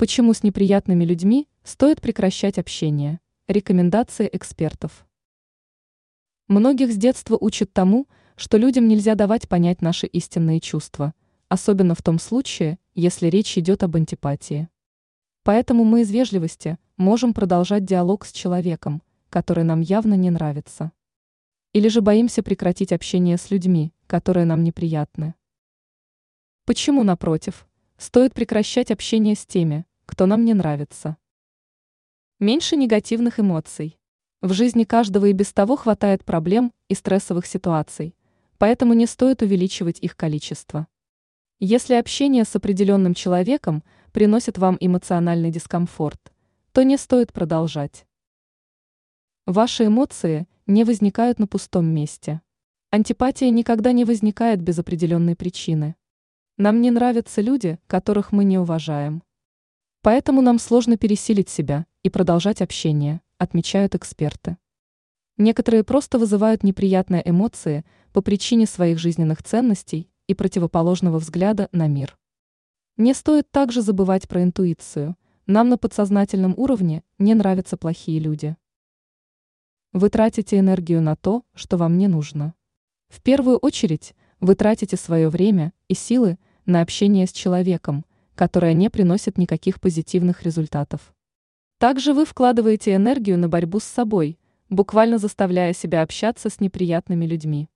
Почему с неприятными людьми стоит прекращать общение? Рекомендации экспертов. Многих с детства учат тому, что людям нельзя давать понять наши истинные чувства, особенно в том случае, если речь идет об антипатии. Поэтому мы из вежливости можем продолжать диалог с человеком, который нам явно не нравится. Или же боимся прекратить общение с людьми, которые нам неприятны. Почему, напротив, стоит прекращать общение с теми, кто нам не нравится. Меньше негативных эмоций. В жизни каждого и без того хватает проблем и стрессовых ситуаций, поэтому не стоит увеличивать их количество. Если общение с определенным человеком приносит вам эмоциональный дискомфорт, то не стоит продолжать. Ваши эмоции не возникают на пустом месте. Антипатия никогда не возникает без определенной причины. Нам не нравятся люди, которых мы не уважаем. Поэтому нам сложно пересилить себя и продолжать общение, отмечают эксперты. Некоторые просто вызывают неприятные эмоции по причине своих жизненных ценностей и противоположного взгляда на мир. Не стоит также забывать про интуицию. Нам на подсознательном уровне не нравятся плохие люди. Вы тратите энергию на то, что вам не нужно. В первую очередь вы тратите свое время и силы на общение с человеком, которая не приносит никаких позитивных результатов. Также вы вкладываете энергию на борьбу с собой, буквально заставляя себя общаться с неприятными людьми.